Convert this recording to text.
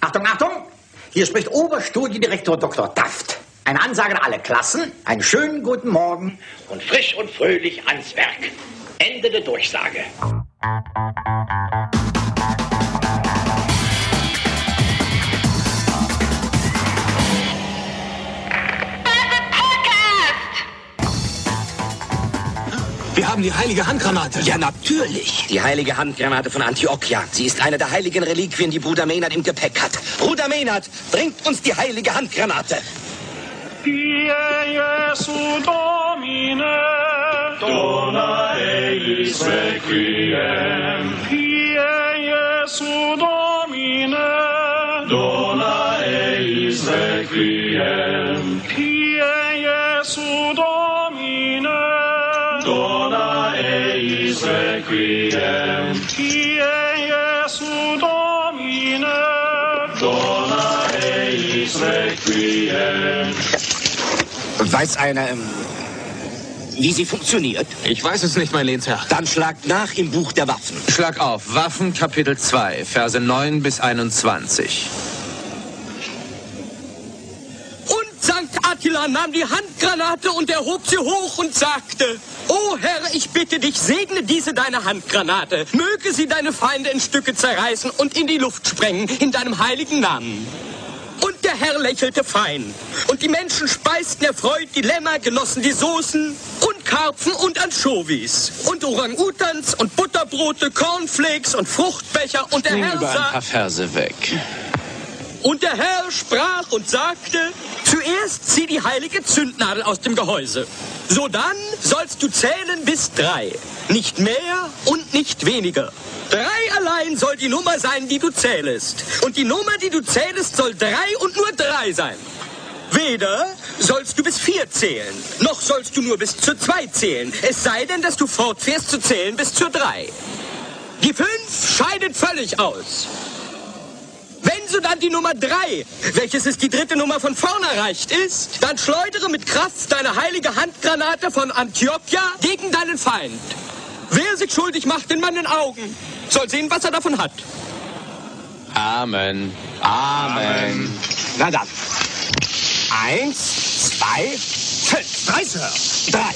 Achtung, Achtung! Hier spricht Oberstudiendirektor Dr. Daft. Eine Ansage an alle Klassen. Einen schönen guten Morgen. Und frisch und fröhlich ans Werk. Ende der Durchsage. Wir haben die heilige Handgranate. Ja, natürlich. Die heilige Handgranate von Antiochia. Sie ist eine der heiligen Reliquien, die Bruder Maynard im Gepäck hat. Bruder Maynard, bringt uns die heilige Handgranate. Pie Jesu Domine, dona eis requiem. Pie Jesu Domine, dona eis requiem. Pie Jesu requiem. Pie Jesu Domine, dona eis requiem. Weiß einer, ähm, wie sie funktioniert? Ich weiß es nicht, mein Lehnsherr. Dann schlagt nach im Buch der Waffen. Schlag auf. Waffen, Kapitel 2, Verse 9 bis 21. Und Sankt Attila nahm die Handgranate und erhob sie hoch und sagte, O Herr, ich bitte dich, segne diese deine Handgranate. Möge sie deine Feinde in Stücke zerreißen und in die Luft sprengen, in deinem heiligen Namen. Und der Herr lächelte fein. Und die Menschen speisten erfreut die Lämmer, genossen die Soßen und Karpfen und Anchovies. Und Orang-Utans und Butterbrote, Cornflakes und Fruchtbecher. Und der Herr Über ein sah... paar Verse weg. Und der Herr sprach und sagte, zuerst zieh die heilige Zündnadel aus dem Gehäuse. Sodann sollst du zählen bis drei. Nicht mehr und nicht weniger. Drei allein soll die Nummer sein, die du zählest. Und die Nummer, die du zählest, soll drei und nur drei sein. Weder sollst du bis vier zählen, noch sollst du nur bis zur zwei zählen. Es sei denn, dass du fortfährst zu zählen bis zur drei. Die fünf scheidet völlig aus. Wenn so dann die Nummer drei, welches ist die dritte Nummer von vorn erreicht ist, dann schleudere mit Kraft deine heilige Handgranate von Antiochia gegen deinen Feind. Wer sich schuldig macht in meinen Augen, soll sehen, was er davon hat. Amen. Amen. Na dann. Eins, zwei, fünf. Drei, Sir. Drei.